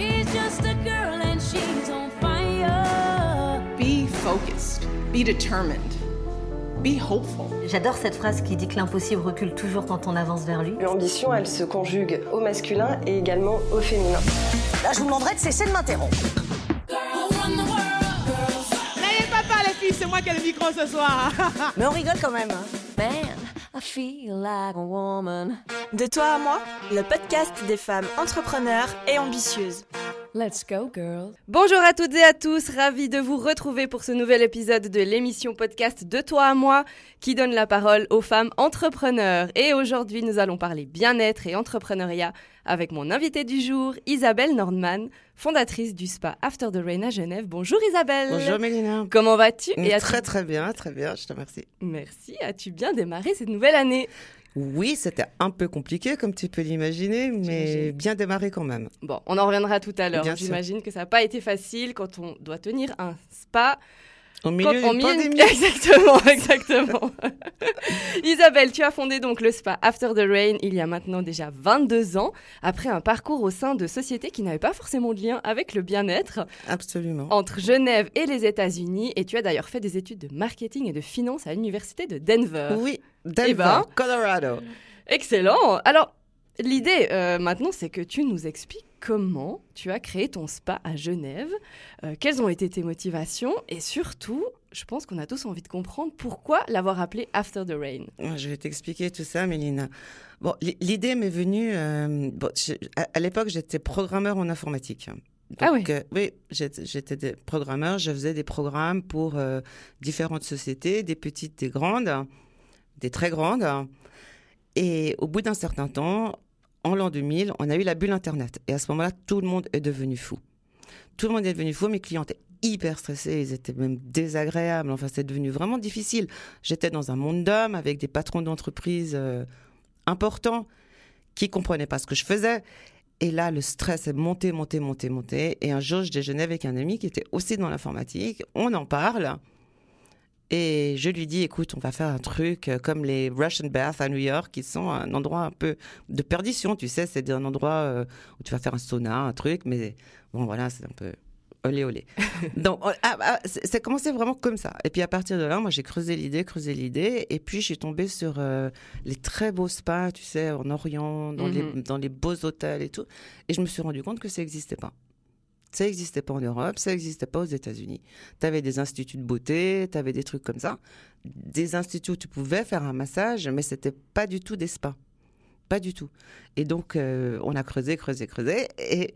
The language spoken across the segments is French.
She's just a girl and she's on fire. Be focused, be determined, be hopeful. J'adore cette phrase qui dit que l'impossible recule toujours quand on avance vers lui. L'ambition, elle se conjugue au masculin et également au féminin. Là, je vous demanderai de cesser de m'interrompre. N'ayez pas peur les filles, c'est moi qui ai le micro ce soir. Mais on rigole quand même. hein. Man, I feel like a woman. De toi à moi, le podcast des femmes entrepreneurs et ambitieuses. Let's go, girl. Bonjour à toutes et à tous, ravi de vous retrouver pour ce nouvel épisode de l'émission podcast De toi à moi qui donne la parole aux femmes entrepreneurs. Et aujourd'hui, nous allons parler bien-être et entrepreneuriat avec mon invité du jour, Isabelle Nordman, fondatrice du spa After the Rain à Genève. Bonjour Isabelle. Bonjour Mélina. Comment vas-tu as-tu- Très très bien, très bien, je te remercie. Merci. As-tu bien démarré cette nouvelle année? Oui, c'était un peu compliqué comme tu peux l'imaginer, mais bien démarré quand même. Bon, on en reviendra tout à l'heure. J'imagine que ça n'a pas été facile quand on doit tenir un spa Au milieu d'une pandémie. Exactement, exactement. Isabelle, tu as fondé donc le spa After the Rain il y a maintenant déjà 22 ans, après un parcours au sein de sociétés qui n'avaient pas forcément de lien avec le bien-être, Absolument. entre Genève et les États-Unis. Et tu as d'ailleurs fait des études de marketing et de finance à l'université de Denver. Oui, Denver, Eh ben. Colorado. Excellent. Alors, l'idée euh, maintenant, c'est que tu nous expliques comment tu as créé ton spa à Genève, euh, quelles ont été tes motivations et surtout, je pense qu'on a tous envie de comprendre pourquoi l'avoir appelé After the Rain. Ouais, Je vais t'expliquer tout ça, Mélina. Bon, l'idée m'est venue. euh, bon, je- à, à l'époque, j'étais programmeur en informatique. Donc, Ah ouais. euh, oui, j'étais j'étais programmeur. Je faisais des programmes pour euh, différentes sociétés, des petites, des grandes, des très grandes. Et au bout d'un certain temps, en l'an 2000, on a eu la bulle Internet. Et à ce moment-là, tout le monde est devenu fou. Tout le monde est devenu fou. Mes clients étaient hyper stressés, ils étaient même désagréables. Enfin, c'est devenu vraiment difficile. J'étais dans un monde d'hommes avec des patrons d'entreprise euh, importants qui comprenaient pas ce que je faisais. Et là, le stress est monté, monté, monté, monté. Et un jour, je déjeunais avec un ami qui était aussi dans l'informatique. On en parle. Et je lui dis, écoute, on va faire un truc euh, comme les Russian Baths à New York, qui sont un endroit un peu de perdition, tu sais, c'est un endroit euh, où tu vas faire un sauna, un truc, mais bon, voilà, c'est un peu olé olé. Donc, on- ah, ah, c'est c'est commencé vraiment comme ça. Et puis à partir de là, moi, j'ai creusé l'idée, creusé l'idée, et puis je suis tombée sur euh, les très beaux spas, tu sais, en Orient, dans, les, Mhm. dans les beaux hôtels et tout, et je me suis rendu compte que ça n'existait pas. Ça n'existait pas en Europe, ça n'existait pas aux États-Unis. Tu avais des instituts de beauté, tu avais des trucs comme ça. Des instituts où tu pouvais faire un massage, mais c'était pas du tout des spas. Pas du tout. Et donc, euh, on a creusé, creusé, creusé. Et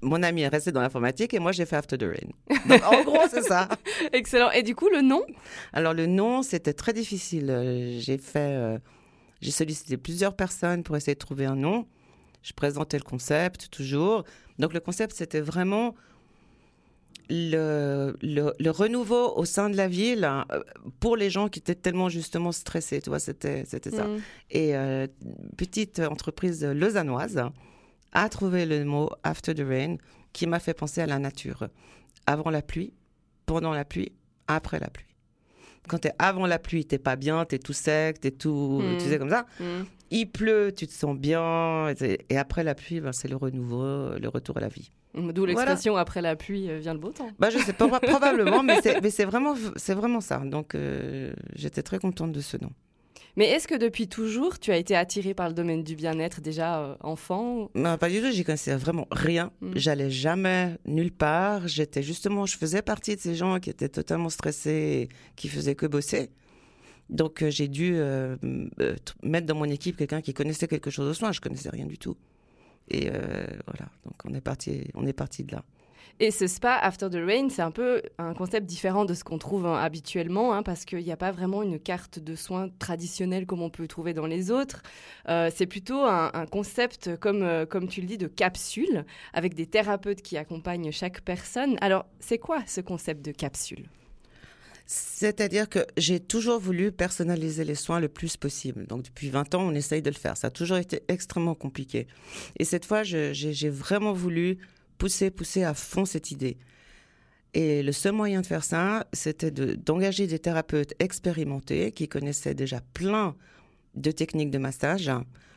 mon ami est resté dans l'informatique et moi, j'ai fait After the Rain. Donc, en gros, c'est ça. Excellent. Et du coup, le nom? Alors, le nom, c'était très difficile. Euh, J'ai fait. euh, j'ai sollicité plusieurs personnes pour essayer de trouver un nom. Je présentais le concept toujours. Donc, le concept, c'était vraiment le, le, le renouveau au sein de la ville hein, pour les gens qui étaient tellement justement stressés. Tu vois, c'était c'était ça. Mm. Et euh, petite entreprise lausannoise a trouvé le mot After the Rain qui m'a fait penser à la nature. Avant la pluie, pendant la pluie, après la pluie. Quand t'es avant la pluie, t'es pas bien, t'es tout sec, t'es tout, Mm. tu sais comme ça. Mm. Il pleut, tu te sens bien, et, après la pluie, ben, c'est le renouveau, le retour à la vie. D'où l'expression après la pluie euh, vient le beau temps. Bah, je sais pas, probablement, mais c'est, vraiment, vraiment ça. Donc, euh, j'étais très contente de ce nom. Mais est-ce que depuis toujours, tu as été attirée par le domaine du bien-être déjà euh, enfant Non, pas du tout, j'y connaissais vraiment rien. Mm. J'allais jamais nulle part. J'étais justement, je faisais partie de ces gens qui étaient totalement stressés, et qui faisaient que bosser. Donc euh, j'ai dû euh, mettre dans mon équipe quelqu'un qui connaissait quelque chose au soin. Je connaissais rien du tout. Et voilà, donc on est parti, on est parti de là. Et ce spa After the Rain, c'est un peu un concept différent de ce qu'on trouve hein, habituellement, hein, parce qu'il n'y a pas vraiment une carte de soins traditionnelle comme on peut trouver dans les autres. Euh, c'est plutôt un, concept, comme, euh, comme tu le dis, de capsule, avec des thérapeutes qui accompagnent chaque personne. Alors, c'est quoi ce concept de capsule? C'est-à-dire que j'ai toujours voulu personnaliser les soins le plus possible. Donc depuis 20 ans, on essaye de le faire. Ça a toujours été extrêmement compliqué. Et cette fois, j'ai vraiment voulu pousser, pousser à fond cette idée. Et le seul moyen de faire ça, c'était de- d'engager des thérapeutes expérimentés qui connaissaient déjà plein de techniques de massage.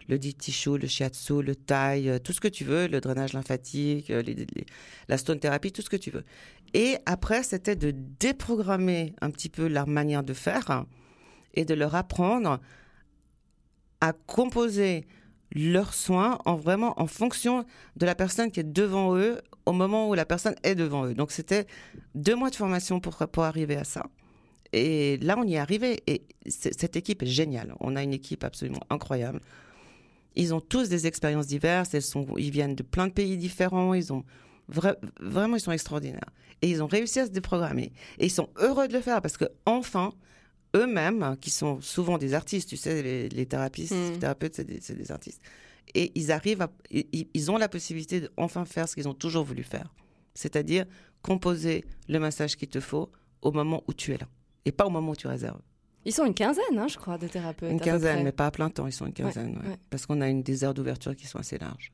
le deep tissue, le shiatsu, le thai, euh, tout ce que tu veux, le drainage lymphatique, euh, les- la stone thérapie, tout ce que tu veux. Et après, c'était de déprogrammer un petit peu leur manière de faire et de leur apprendre à composer leurs soins en vraiment en fonction de la personne qui est devant eux au moment où la personne est devant eux. Donc c'était deux mois de formation pour, pour arriver à ça. Et là, on y est arrivé. Et cette équipe est géniale. On a une équipe absolument incroyable. Ils ont tous des expériences diverses. Elles sont, ils viennent de plein de pays différents. Ils ont vra- vraiment, ils sont extraordinaires. Et ils ont réussi à se déprogrammer. Et ils sont heureux de le faire parce que enfin, eux-mêmes, qui sont souvent des artistes, tu sais, les, les thérapeutes, Mm. les thérapeutes, c'est des, artistes. Et ils arrivent à, ils, ils ont la possibilité de enfin faire ce qu'ils ont toujours voulu faire. C'est-à-dire composer le massage qu'il te faut au moment où tu es là. Et pas au moment où tu réserves. Ils sont une quinzaine, hein, je crois, de thérapeutes. Une quinzaine, mais pas à plein temps, ils sont une quinzaine. ouais. ouais. Parce qu'on a une, des heures d'ouverture qui sont assez larges.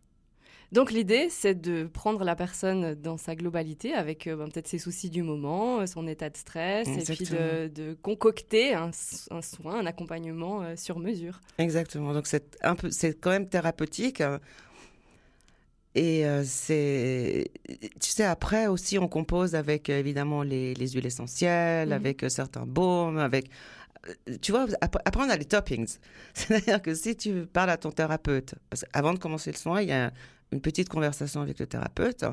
Donc l'idée, c'est de prendre la personne dans sa globalité, avec euh, ben, peut-être ses soucis du moment, euh, son état de stress, et puis de, concocter un, soin, un accompagnement euh, sur mesure. Exactement. Donc c'est un peu, c'est quand même thérapeutique. euh, Et euh, c'est, tu sais, après aussi, on compose avec évidemment les, les huiles essentielles, Mhm. avec certains baumes, avec, tu vois, après, après, on a les toppings. C'est-à-dire que si tu parles à ton thérapeute, parce qu'avant de commencer le soin, il y a une petite conversation avec le thérapeute,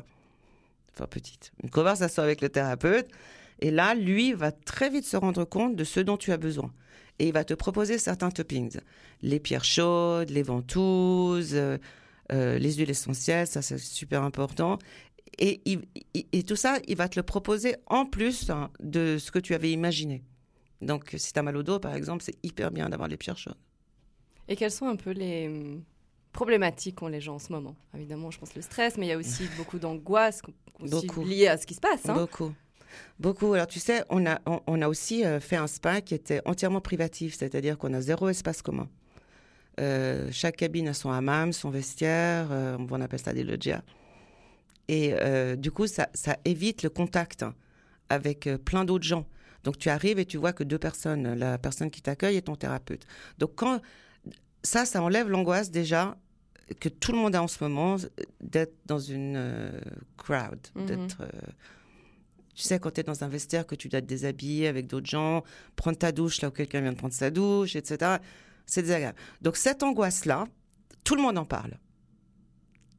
enfin petite, une conversation avec le thérapeute, et là, lui va très vite se rendre compte de ce dont tu as besoin. Et il va te proposer certains toppings. Les pierres chaudes, les ventouses, euh, euh, les huiles essentielles, ça c'est super important. Et, et tout ça, il va te le proposer en plus hein, de ce que tu avais imaginé. Donc si tu as mal au dos, par exemple, c'est hyper bien d'avoir les pierres chaudes. Et quelles sont un peu les problématiques qu'ont les gens en ce moment Évidemment, je pense le stress, mais il y a aussi beaucoup d'angoisse liée à ce qui se passe. hein. Beaucoup. Beaucoup. Alors, tu sais, on a, on, on a aussi euh, fait un spa qui était entièrement privatif, c'est-à-dire qu'on a zéro espace commun. Euh, chaque cabine a son hammam, son vestiaire, euh, on appelle ça des loggias. Et du coup, ça, ça évite le contact hein, avec plein d'autres gens. Donc, tu arrives et tu vois que deux personnes, la personne qui t'accueille et ton thérapeute. Donc, quand ça, ça enlève l'angoisse déjà que tout le monde a en ce moment d'être dans une euh, crowd, Mhm. d'être euh, tu sais, quand tu es dans un vestiaire, que tu dois te déshabiller avec d'autres gens, prendre ta douche là où quelqu'un vient de prendre sa douche, etc. C'est désagréable. Donc cette angoisse-là, tout le monde en parle.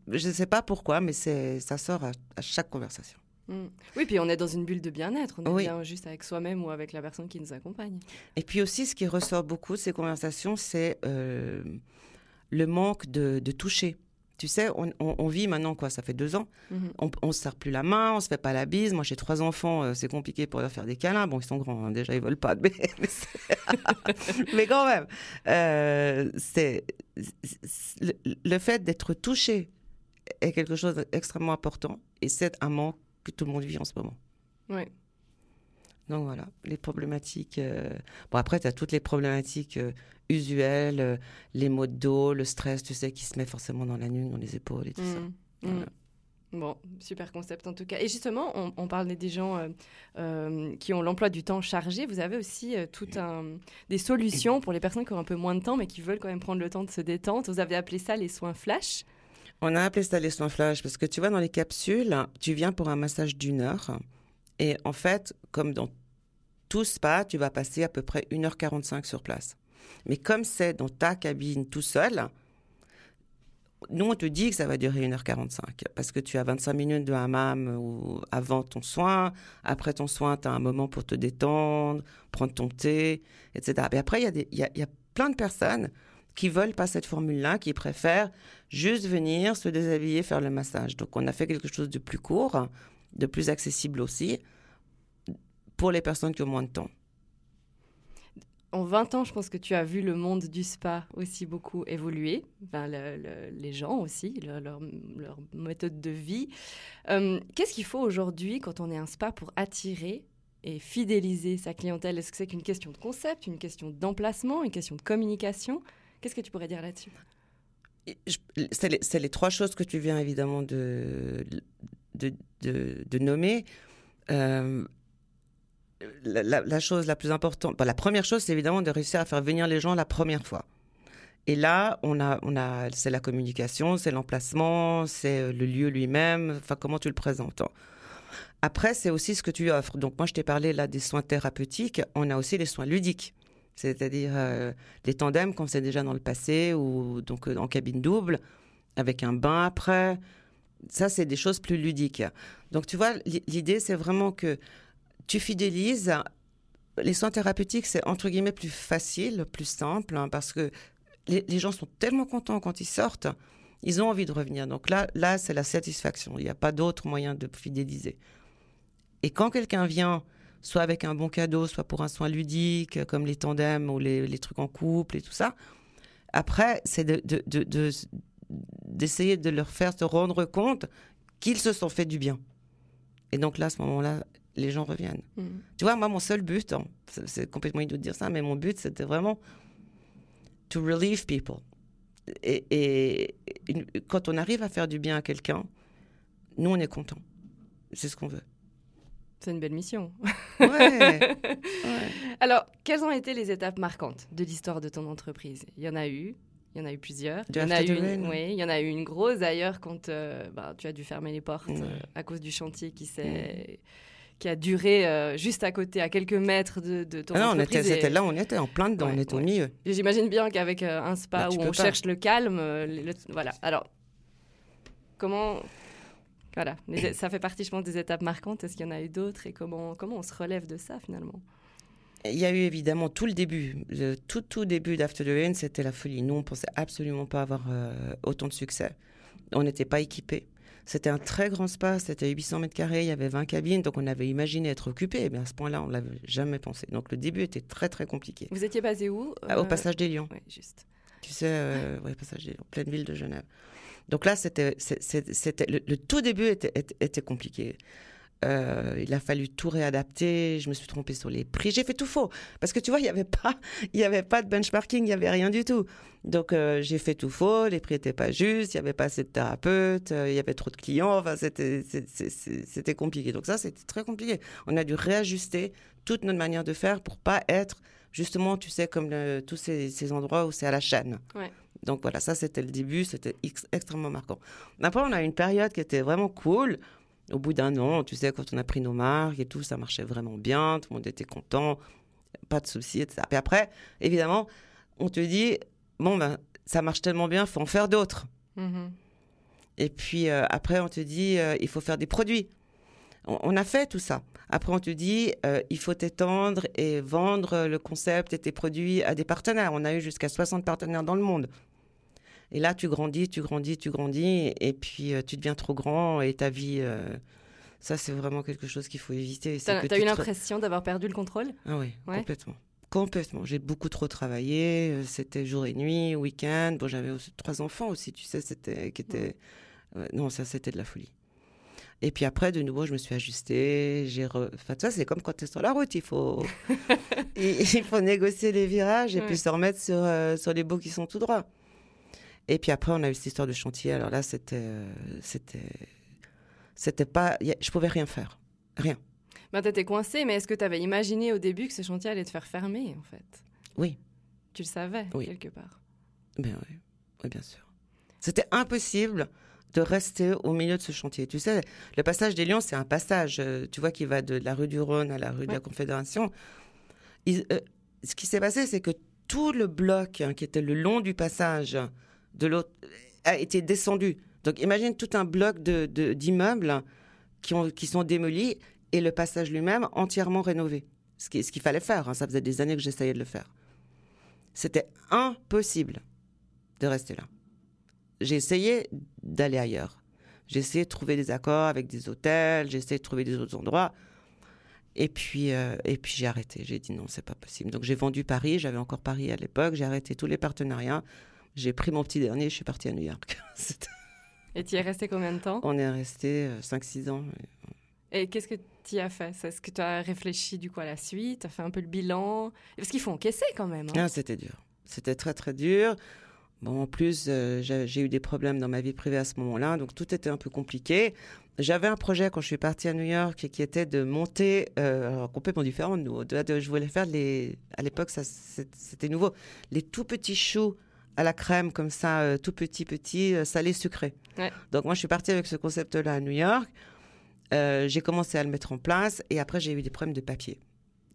Je ne sais pas pourquoi, mais ça sort à, à chaque conversation. Mm. Oui, puis on est dans une bulle de bien-être. On est Oui. bien juste avec soi-même ou avec la personne qui nous accompagne. Et puis aussi, ce qui ressort beaucoup de ces conversations, c'est euh, le manque de, de toucher. Tu sais, on, on- on vit maintenant, quoi, ça fait deux ans, Mhm. on, on se serre plus la main, on se fait pas la bise. Moi, j'ai trois enfants, euh, c'est compliqué pour leur faire des câlins. Bon, ils sont grands, hein, déjà, ils veulent pas, mais, mais, quand même, euh, c'est le, le fait d'être touché est quelque chose d'extrêmement important, et c'est un manque que tout le monde vit en ce moment. Oui. Donc voilà, les problématiques. euh, Bon, après, tu as toutes les problématiques euh, usuelles, euh, les maux de dos, le stress, tu sais, qui se met forcément dans la nuque, dans les épaules et tout ça. Mm. Voilà. Mm. Bon, super concept en tout cas. Et justement, on, on parle des gens euh, euh, qui ont l'emploi du temps chargé. Vous avez aussi euh, tout un, des solutions pour les personnes qui ont un peu moins de temps mais qui veulent quand même prendre le temps de se détendre. Vous avez appelé ça les soins flash. On a appelé ça les soins flash parce que tu vois, dans les capsules, tu viens pour un massage d'une heure. Et en fait, comme dans tout spa, tu vas passer à peu près 1h45 sur place. Mais comme c'est dans ta cabine tout seul, nous, on te dit que ça va durer 1h45 parce que tu as 25 minutes de hammam avant ton soin. Après ton soin, tu as un moment pour te détendre, prendre ton thé, etc. Et après, il y, y a- y a plein de personnes qui veulent pas cette formule-là, qui préfèrent juste venir se déshabiller, faire le massage. Donc, on a fait quelque chose de plus court, de plus accessible aussi, pour les personnes qui ont moins de temps. En 20 ans, je pense que tu as vu le monde du spa aussi beaucoup évoluer, Enfin, le- le- les gens aussi, leur, leur- leur méthode de vie. Euh, Qu'est-ce qu'il faut aujourd'hui quand on est un spa pour attirer et fidéliser sa clientèle? Est-ce que c'est qu'une question de concept, une question d'emplacement, une question de communication? Qu'est-ce que tu pourrais dire là-dessus? C'est les, trois choses que tu viens évidemment de, de, de- de nommer. Euh, la, chose la plus importante, bah, la première chose, c'est évidemment de réussir à faire venir les gens la première fois. Et là, on a, on a, c'est la communication, c'est l'emplacement, c'est euh, le lieu lui-même, enfin comment tu le présentes. Après, c'est aussi ce que tu offres. Donc moi, je t'ai parlé là des soins thérapeutiques. On a aussi les soins ludiques, c'est-à-dire euh, les tandems qu'on faisait déjà dans le passé ou donc euh, en cabine double avec un bain après. Ça, c'est des choses plus ludiques. Donc tu vois, l'idée, c'est vraiment que tu fidélises. Les soins thérapeutiques, c'est entre guillemets plus facile, plus simple, hein, parce que les, gens sont tellement contents quand ils sortent, ils ont envie de revenir. Donc là, là c'est la satisfaction. Il n'y a pas d'autre moyen de fidéliser. Et quand quelqu'un vient, soit avec un bon cadeau, soit pour un soin ludique, comme les tandems ou les, trucs en couple et tout ça, après, c'est de- de- d'essayer de, leur faire se rendre compte qu'ils se sont fait du bien. Et donc là, à ce moment-là, les gens reviennent. Mm. Tu vois, moi, mon seul but, hein, c'est- complètement idiot de dire ça, mais mon but, c'était vraiment to relieve people. Et, et une- quand on arrive à faire du bien à quelqu'un, nous, on est content. C'est ce qu'on veut. C'est une belle mission. Ouais. Alors, quelles ont été les étapes marquantes de l'histoire de ton entreprise? Il y en a eu, il y en a eu plusieurs. Il y en a eu une, oui, il y en a eu une grosse d'ailleurs quand euh, bah, tu as dû fermer les portes euh, à cause du chantier qui s'est qui a duré euh, juste à côté, à quelques mètres de, de ton Ah non, on entreprise. était, et- c'était là, on était en plein dedans, Ouais, on était au milieu. J'imagine bien qu'avec euh, un spa Bah, où on cherche le calme, euh, le- le- voilà. Alors, comment, voilà, les- ça fait partie, je pense, des étapes marquantes. Est-ce qu'il y en a eu d'autres et comment, comment on se relève de ça finalement? Il y a eu évidemment tout le début, le tout tout début d'After the Rain, c'était la folie. Nous, on pensait absolument pas avoir euh, autant de succès. On n'était pas équipés. C'était un très grand spa, c'était 800 mètres carrés, il y avait 20 cabines, donc on avait imaginé être occupé, mais à ce point-là, on l'avait jamais pensé. Donc le début était très très compliqué. Vous étiez basé où Ah, Au Euh, passage des Lions, ouais, juste. tu sais, euh, ouais, passage des Lions, pleine ville de Genève. Donc là, c'était, c'était le, le tout début était, était, était compliqué. Euh, il a fallu tout réadapter. Je me suis trompée sur les prix. J'ai fait tout faux parce que tu vois, il y avait pas, il y avait pas de benchmarking, il y avait rien du tout. Donc euh, j'ai fait tout faux. Les prix étaient pas justes. Il y avait pas assez de thérapeutes. euh, il y avait trop de clients. Enfin, c'était, compliqué. Donc ça, c'était très compliqué. On a dû réajuster toute notre manière de faire pour pas être justement, tu sais, comme le- tous ces, ces endroits où c'est à la chaîne. Ouais. Donc voilà, ça c'était le début, c'était ex- extrêmement marquant. Après, on a eu une période qui était vraiment cool. Au bout d'un an, tu sais, quand on a pris nos marques et tout, ça marchait vraiment bien, tout le monde était content, pas de soucis, etc. Puis après, évidemment, on te dit, bon, ben, ça marche tellement bien, faut en faire d'autres. Mhm. Et puis euh, après, on te dit, euh, il faut faire des produits. On, on a fait tout ça. Après, on te dit, euh, il faut t'étendre et vendre le concept et tes produits à des partenaires. On a eu jusqu'à 60 partenaires dans le monde. Et là, tu grandis, tu grandis, tu grandis, et puis euh, tu deviens trop grand et ta vie, euh, ça, c'est vraiment quelque chose qu'il faut éviter. T'as tu eu te- l'impression d'avoir perdu le contrôle? Ah oui, Ouais. complètement. Complètement. J'ai beaucoup trop travaillé. euh, C'était jour et nuit, week-end. Bon, j'avais trois enfants aussi, tu sais, c'était qui étaient. ouais, non, ça, c'était de la folie. Et puis après, de nouveau, je me suis ajustée. J'ai re... Enfin, ça, c'est comme quand tu es sur la route. Il faut, il faut négocier les virages et Ouais. puis se remettre sur, euh, sur les bouts qui sont tout droits. Et puis après, on a eu cette histoire de chantier. Alors là, c'était. euh, c'était. C'était pas. Je pouvais rien faire. Rien. Ben, t'étais coincé, mais est-ce que t'avais imaginé au début que ce chantier allait te faire fermer, en fait? Oui. Tu le savais, Oui. quelque part. Ben oui, oui, bien sûr. C'était impossible de rester au milieu de ce chantier. Tu sais, le passage des Lions, c'est un passage, euh, tu vois, qui va de la rue du Rhône à la rue de la. Confédération. Euh, ce qui s'est passé, c'est que tout le bloc hein, qui était le long du passage de l'autre a été descendu. Donc imagine tout un bloc de- de- d'immeubles qui, qui sont démolis et le passage lui-même entièrement rénové. Ce qui- ce qu'il fallait faire. hein. Ça faisait des années que j'essayais de le faire. C'était impossible de rester là. J'ai essayé d'aller ailleurs. J'ai essayé de trouver des accords avec des hôtels, j'ai essayé de trouver des autres endroits. Et puis, euh, et puis j'ai arrêté. J'ai dit non, c'est pas possible. Donc j'ai vendu Paris, j'avais encore Paris à l'époque, j'ai arrêté tous les partenariats. J'ai pris mon petit dernier, je suis partie à New York. Et tu y es resté combien de temps? On est resté 5-6 ans. Et qu'est-ce que tu as fait? Est-ce que tu as réfléchi du coup à la suite? Tu as fait un peu le bilan? Parce qu'il faut encaisser quand même. hein. Ah, c'était dur. C'était très, très dur. Bon, en plus, euh, j'ai eu des problèmes dans ma vie privée à ce moment-là, donc tout était un peu compliqué. J'avais un projet quand je suis partie à New York qui était de monter, euh, alors complètement différent de nous. De- de- je voulais faire les, à l'époque, ça c'était nouveau, les tout petits choux à la crème comme ça, euh, tout petit, petit, euh, salé, sucré. Ouais. Donc moi, je suis partie avec ce concept-là à New York. Euh, j'ai commencé à le mettre en place et après, j'ai eu des problèmes de papier.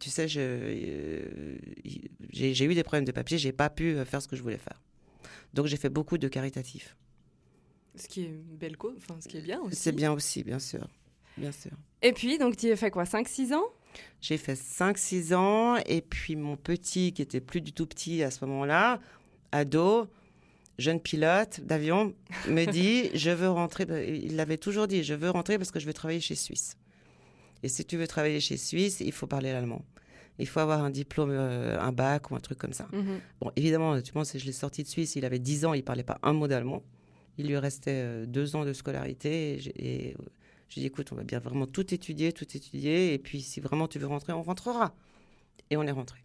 Tu sais, j'ai eu des problèmes de papier, j'ai pas pu faire ce que je voulais faire. Donc j'ai fait beaucoup de caritatifs. Ce qui est belle cause, enfin, ce qui est bien aussi. C'est bien aussi, bien sûr. Bien sûr. Et puis, donc, tu as fait quoi 5-6 ans? J'ai fait 5-6 ans et puis mon petit, qui était plus du tout petit à ce moment-là, ado, jeune pilote d'avion, me dit Je veux rentrer. Il l'avait toujours dit Je veux rentrer parce que je veux travailler chez Suisse. Et si tu veux travailler chez Suisse, il faut parler l'allemand. Il faut avoir un diplôme, euh, un bac ou un truc comme ça. Mhm. Bon, évidemment, tu penses, je l'ai sorti de Suisse, il avait 10 ans, il parlait pas un mot d'allemand. Il lui restait euh, deux ans de scolarité. Et, j'ai- et, euh, je lui ai dit, écoute, on va bien vraiment tout étudier, tout étudier. Et puis, si vraiment tu veux rentrer, on rentrera. Et on est rentré.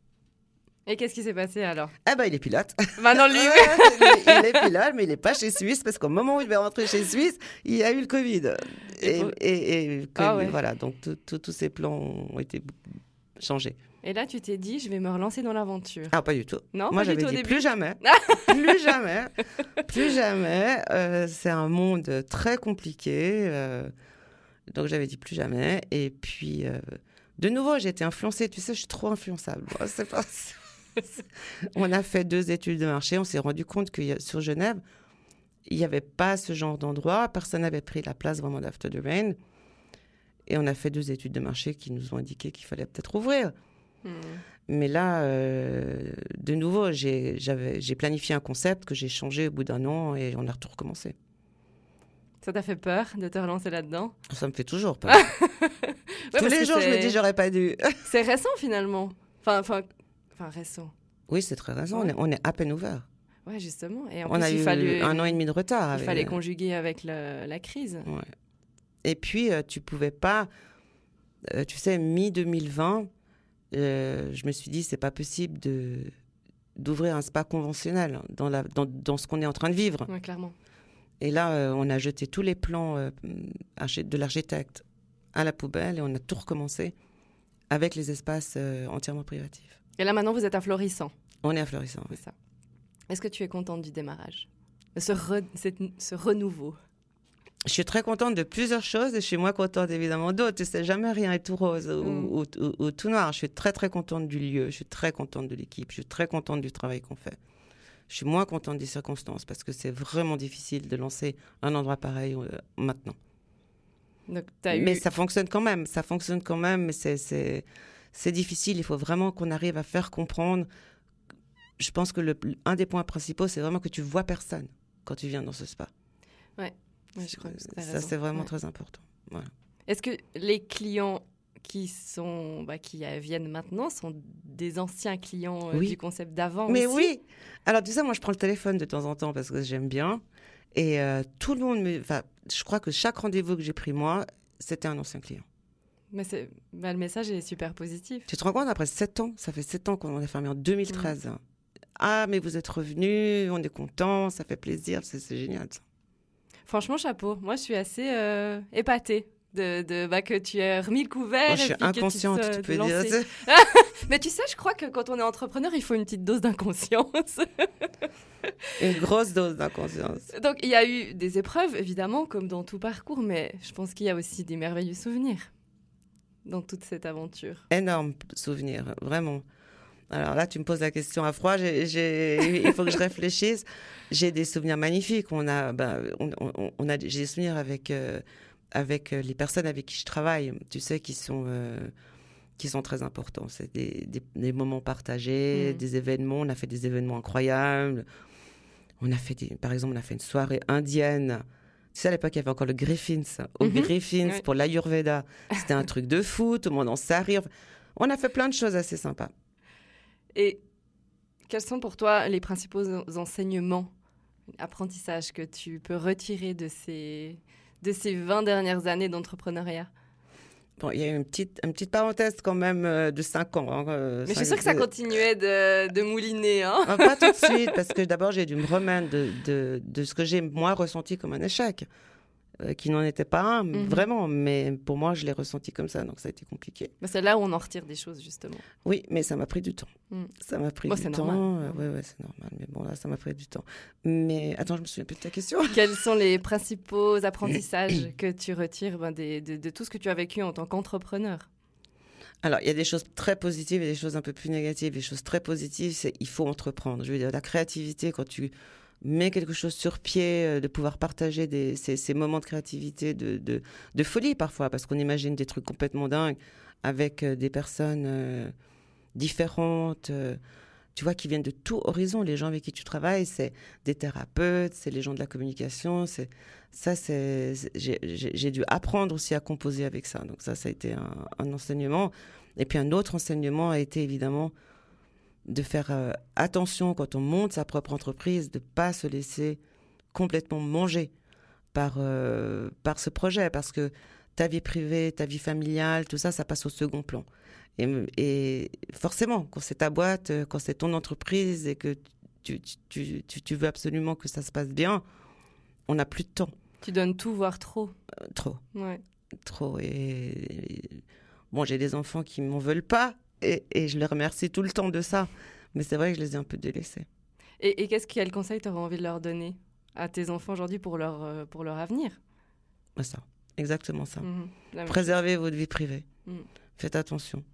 Et qu'est-ce qui s'est passé alors? Ah ben, il est pilote. Maintenant, lui, il, il est pilote, mais il n'est pas chez Suisse parce qu'au moment où il devait rentrer chez Suisse, il y a eu le Covid. Et, faut- et- et Ah ouais. voilà, donc tous ces plans ont été changés. Et là, tu t'es dit, je vais me relancer dans l'aventure. Ah, pas du tout. Non, Moi, j'avais dit début. plus jamais. plus jamais. Plus jamais. Euh, c'est un monde très compliqué. euh, donc, j'avais dit plus jamais. Et puis, euh, de nouveau, j'ai été influencée. Tu sais, je suis trop influençable. C'est pas... on a fait deux études de marché. On s'est rendu compte que y a- sur Genève, il n'y avait pas ce genre d'endroit. Personne n'avait pris la place vraiment d'After the Rain. Et on a fait deux études de marché qui nous ont indiqué qu'il fallait peut-être ouvrir. Hmm. Mais là, euh, de nouveau, j'ai planifié un concept que j'ai changé au bout d'un an et on a tout recommencé. Ça t'a fait peur de te relancer là-dedans? Ça me fait toujours peur. Ouais, Tous les jours, je me dis, j'aurais pas dû. C'est récent finalement. Enfin, enfin, enfin récent. oui, c'est très raison. On, est, on est à peine ouvert. Ouais, justement. Et en On plus, a il eu fallait un an et demi de retard. Il fallait conjuguer avec le- la crise. Ouais. Et puis, euh, tu pouvais pas. euh, tu sais, mi-2020, euh, je me suis dit, c'est pas possible de d'ouvrir un spa conventionnel dans, la, dans, dans ce qu'on est en train de vivre. Ouais, clairement. Et là, euh, on a jeté tous les plans euh, de l'architecte à la poubelle et on a tout recommencé avec les espaces euh, entièrement privatifs. Et là, maintenant, vous êtes à Florissant. On est à Florissant. C'est ça. Est-ce que tu es contente du démarrage? De ce, re- cette- ce renouveau? Je suis très contente de plusieurs choses et je suis moins contente évidemment d'autres. Tu sais, jamais rien est tout rose ou, Mm. ou- ou- ou tout noir. Je suis très très contente du lieu, je suis très contente de l'équipe, je suis très contente du travail qu'on fait. Je suis moins contente des circonstances parce que c'est vraiment difficile de lancer un endroit pareil euh, maintenant. Donc, t'as eu... Mais ça fonctionne quand même, ça fonctionne quand même, mais c'est- c'est difficile. Il faut vraiment qu'on arrive à faire comprendre. Je pense que le, un des points principaux, c'est vraiment que tu vois personne quand tu viens dans ce spa. Ouais, je crois que ça, c'est vraiment Ouais. très important. Voilà. Est-ce que les clients qui sont bah, qui euh, viennent maintenant sont des anciens clients euh, Oui. du concept d'avant Mais aussi oui. Alors, tu sais, moi, je prends le téléphone de temps en temps parce que j'aime bien. Et euh, tout le monde me. Enfin, je crois que chaque rendez-vous que j'ai pris, moi, c'était un ancien client. Mais c'est- bah, le message est super positif. Tu te rends compte, après 7 ans, ça fait 7 ans qu'on a fermé en 2013. Ah, mais vous êtes revenus, on est content, ça fait plaisir, c'est c'est génial. ça. Franchement, chapeau. Moi, je suis assez euh, épatée de, de bah, que tu aies remis le couvert. Moi, je suis tu inconsciente, te- tu te peux dire. Mais tu sais, je crois que quand on est entrepreneur, il faut une petite dose d'inconscience. Une grosse dose d'inconscience. Donc, il y a eu des épreuves, évidemment, comme dans tout parcours, mais je pense qu'il y a aussi des merveilleux souvenirs dans toute cette aventure. Énorme souvenir, vraiment. Alors là, tu me poses la question à froid, il faut que je réfléchisse. J'ai des souvenirs magnifiques. On a, ben, on, on- on a, j'ai des souvenirs avec, euh, avec euh, les personnes avec qui je travaille, tu sais, qui sont, euh, qui sont très importants. C'est des, des- des moments partagés, Mhm. des événements. On a fait des événements incroyables. On a fait, des, par exemple, on a fait une soirée indienne. Tu sais, à l'époque, il y avait encore le Griffins. Au Mhm. Griffins, pour l'Ayurveda. C'était un truc de fou, tout le monde en s'arrive. On a fait plein de choses assez sympas. Et quels sont pour toi les principaux en- enseignements, apprentissages que tu peux retirer de ces, de ces 20 dernières années d'entrepreneuriat? Bon, il y a une petite, une petite parenthèse quand même euh, de 5 ans. hein, euh, Mais je suis sûre que ça continuait de, de mouliner. Hein Ah, pas tout de suite, parce que d'abord, j'ai dû me remettre de, de, de ce que j'ai, moi, ressenti comme un échec. Euh, qui n'en était pas un, Mhm. vraiment. Mais pour moi, je l'ai ressenti comme ça, donc ça a été compliqué. Bah, c'est là où on en retire des choses, justement. Oui, mais ça m'a pris du temps. Mm. Ça m'a pris Bon, du c'est temps. normal. Oui, ouais, c'est normal. Mais bon, là, ça m'a pris du temps. Mais attends, je me souviens plus de ta question. Quels sont les principaux apprentissages que tu retires ben, des- de, de tout ce que tu as vécu en tant qu'entrepreneur? Alors, il y a des choses très positives et des choses un peu plus négatives. Les choses très positives, c'est il faut entreprendre. Je veux dire, la créativité, quand tu mets quelque chose sur pied, euh, de pouvoir partager ces, moments de créativité, de, folie parfois, parce qu'on imagine des trucs complètement dingues avec euh, des personnes euh, différentes. tu vois, qui viennent de tout horizon. Les gens avec qui tu travailles, c'est des thérapeutes, c'est les gens de la communication. C'est ça, c'est j'ai- dû apprendre aussi à composer avec ça. Donc ça, ça a été un enseignement. Et puis un autre enseignement a été évidemment de faire euh, attention quand on monte sa propre entreprise, de pas se laisser complètement manger par euh, par ce projet, parce que ta vie privée, ta vie familiale, tout ça, ça passe au second plan. Et, et forcément, quand c'est ta boîte, euh, quand c'est ton entreprise et que tu, tu, tu, tu veux absolument que ça se passe bien, on n'a plus de temps. Tu donnes tout, voire trop. Euh, trop, Ouais. trop. Et, et- bon, j'ai des enfants qui m'en veulent pas et, et je les remercie tout le temps de ça. Mais c'est vrai que je les ai un peu délaissés. Et, et qu'est-ce quel conseil tu aurais envie de leur donner à tes enfants aujourd'hui pour leur, euh, pour leur avenir? C'est ça, exactement ça. Mhm. Préservez votre vie privée. Mm. Faites attention.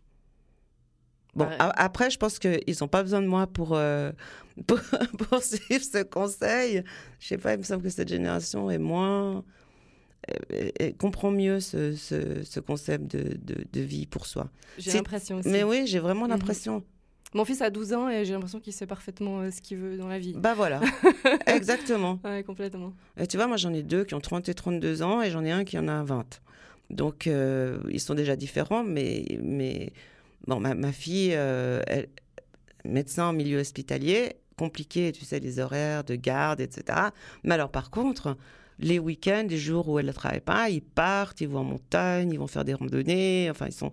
Bon, après, je pense qu'ils n'ont pas besoin de moi pour, euh, pour, pour suivre ce conseil. Je sais pas, il me semble que cette génération est moins. Euh, et comprend mieux ce, ce, ce concept de, de, de vie pour soi. J'ai l'impression aussi. Mais oui, j'ai vraiment Mhm. l'impression. Mon fils a 12 ans et j'ai l'impression qu'il sait parfaitement euh, ce qu'il veut dans la vie. Bah voilà, exactement. Ouais, complètement. Et tu vois, moi j'en ai deux qui ont 30 et 32 ans et j'en ai un qui en a 20. Donc euh, ils sont déjà différents, mais, mais bon, ma, ma fille, euh, elle, médecin en milieu hospitalier, compliqué, tu sais, les horaires de garde, etc. Mais alors par contre, les week-ends, les jours où elle ne travaille pas, ils partent, ils vont en montagne, ils vont faire des randonnées, enfin ils sont...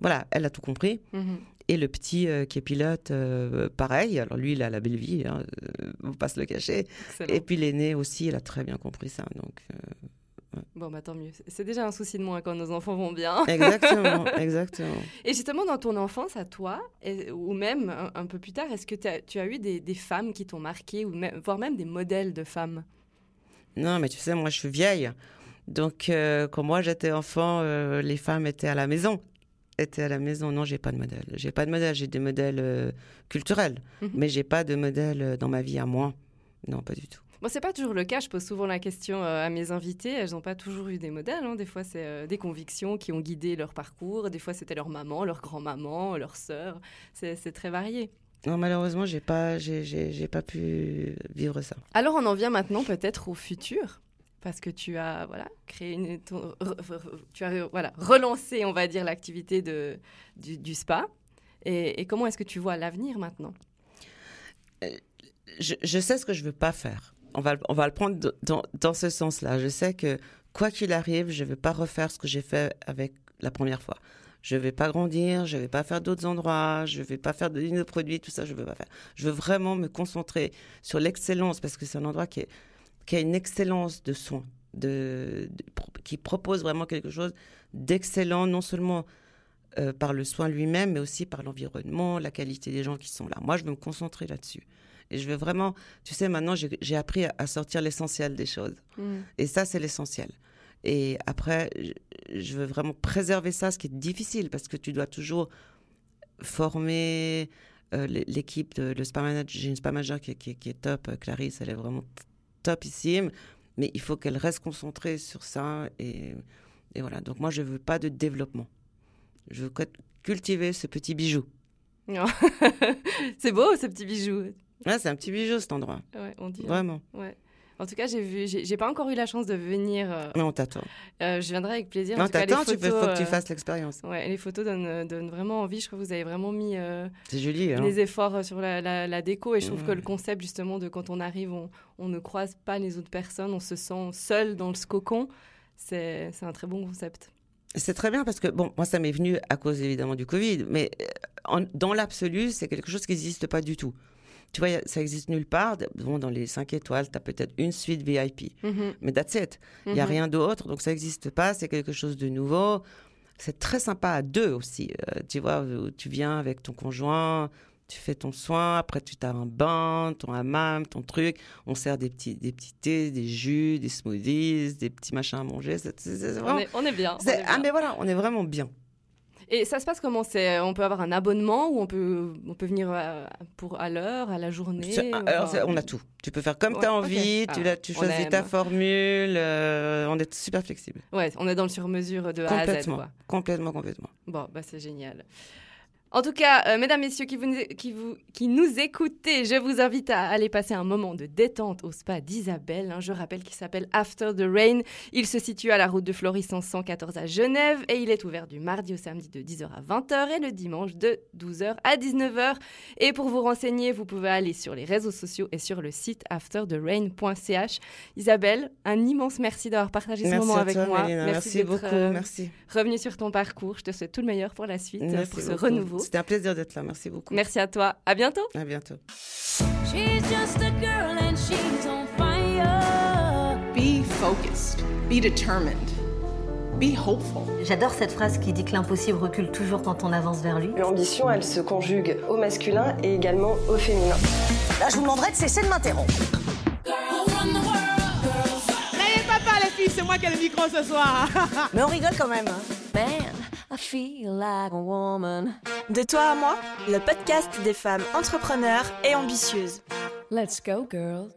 Voilà, elle a tout compris. Mhm. Et le petit euh, qui est pilote, euh, pareil. Alors lui, il a la belle vie, hein, euh, faut pas se le cacher. Excellent. Et puis l'aîné aussi, il a très bien compris ça. Donc, euh, Bon, bah tant mieux. C'est- déjà un souci de moins quand nos enfants vont bien. exactement, exactement. Et justement, dans ton enfance, à toi, et- ou même un, un peu plus tard, est-ce que tu as eu des, des femmes qui t'ont marqué, ou même, voire même des modèles de femmes? Non, mais tu sais, moi, je suis vieille. Donc, euh, quand moi j'étais enfant, euh, les femmes étaient à la maison. Étaient à la maison. Non, j'ai pas de modèle. J'ai pas de modèle. J'ai des modèles euh, culturels, Mhm. mais j'ai pas de modèle dans ma vie à moi. Non, pas du tout. Bon, c'est pas toujours le cas. Je pose souvent la question à mes invités. Elles n'ont pas toujours eu des modèles. hein. Des fois, c'est euh, des convictions qui ont guidé leur parcours. Des fois, c'était leur maman, leur grand-maman, leur sœur. C'est très varié. Non, malheureusement, j'ai pas, j'ai, j'ai, j'ai pas pu vivre ça. Alors, on en vient maintenant peut-être au futur. Parce que tu as voilà créé une, ton- re- re- tu as voilà relancé on va dire l'activité de du, du spa et, et comment est-ce que tu vois l'avenir maintenant? Je, je sais ce que je veux pas faire. On va, le- on va le prendre dans, dans ce sens-là. Je sais que quoi qu'il arrive, je ne vais pas refaire ce que j'ai fait avec la première fois. Je ne vais pas grandir, je ne vais pas faire d'autres endroits, je ne vais pas faire de lignes de produits, tout ça, je ne veux pas faire. Je veux vraiment me concentrer sur l'excellence parce que c'est un endroit qui, est- qui a une excellence de soins, de, de- pro- qui propose vraiment quelque chose d'excellent, non seulement euh, par le soin lui-même, mais aussi par l'environnement, la qualité des gens qui sont là. Moi, je veux me concentrer là-dessus. Et je veux vraiment, tu sais, maintenant, j'ai appris à, à sortir l'essentiel des choses. Et ça, c'est l'essentiel. Et après, je, veux vraiment préserver ça, ce qui est difficile, parce que tu dois toujours former euh, l'é- l'équipe, de, le spa manager. J'ai une spa manager qui, est- qui est- qui est top, euh, Clarisse, elle est vraiment topissime, mais il faut qu'elle reste concentrée sur ça. Et, et voilà, donc moi, je veux pas de développement. Je veux cu- cultiver ce petit bijou. c'est beau ce petit bijou Ouais, c'est un petit bijou, cet endroit. ouais, on dit hein. Vraiment. ouais en tout cas j'ai vu j'ai pas encore eu la chance de venir euh, Mais on t'attend. euh, je viendrai avec plaisir Non, t'attends, photos, faut que tu euh, fasses l'expérience. ouais les photos donnent, donnent vraiment envie je crois que vous avez vraiment mis euh, joli, hein les efforts sur la, la- la déco et je trouve que le concept justement de quand on arrive, on, on ne croise pas les autres personnes, on se sent seul dans ce cocon, c'est un très bon concept. C'est très bien parce que, bon, moi, ça m'est venu à cause évidemment du Covid, mais en- dans l'absolu, c'est quelque chose qui n'existe pas du tout. Tu vois, ça existe nulle part. Bon, dans les 5 étoiles, tu as peut-être une suite VIP. Mhm. Mais that's it. Il n'y a Mhm. rien d'autre, donc ça n'existe pas. C'est quelque chose de nouveau. C'est très sympa à deux aussi. Euh, tu vois, tu viens avec ton conjoint, tu fais ton soin, après tu as un bain, ton hammam, ton truc. On sert des petits, des petits thés, des jus, des smoothies, des petits machins à manger. On vraiment- est, on est bien. on ah, bien. mais voilà, on est vraiment bien. Et ça se passe comment? C'est on peut avoir un abonnement ou on peut on peut venir à, pour à l'heure, à la journée. Alors, on a tout. Tu peux faire comme Ouais, tu as envie, tu, Ah, choisis ta formule. euh, on est super flexible. Ouais, on est dans le sur-mesure de A à Z. Complètement. Quoi. Complètement, complètement. Bon, bah c'est génial. En tout cas, euh, mesdames, messieurs qui, vous, qui, vous, qui nous écoutez, je vous invite à aller passer un moment de détente au spa d'Isabelle. hein. je rappelle qu'il s'appelle After the Rain. Il se situe à la route de Florissant 114 à Genève et il est ouvert du mardi au samedi de 10h à 20h et le dimanche de 12h à 19h. Et pour vous renseigner, vous pouvez aller sur les réseaux sociaux et sur le site aftertherain.ch. Isabelle, un immense merci d'avoir partagé ce Merci moment avec toi, moi. Mélina. Merci, beaucoup. euh, Merci. revenu sur ton parcours. Je te souhaite tout le meilleur pour la suite, euh, Merci pour ce beaucoup. renouveau. C'était un plaisir d'être là. Merci beaucoup. Merci à toi. À bientôt. À bientôt. She's just a girl and she's on fire. Be focused. Be determined. Be hopeful. J'adore cette phrase qui dit que l'impossible recule toujours quand on avance vers lui. L'ambition, elle se conjugue au masculin et également au féminin. Là, je vous demanderai de cesser de m'interrompre. N'ayez pas peur, les filles, c'est moi qui ai le micro ce soir. Mais on rigole quand même. hein. I feel like a woman. De toi à moi, le podcast des femmes entrepreneurs et ambitieuses. Let's go, girl.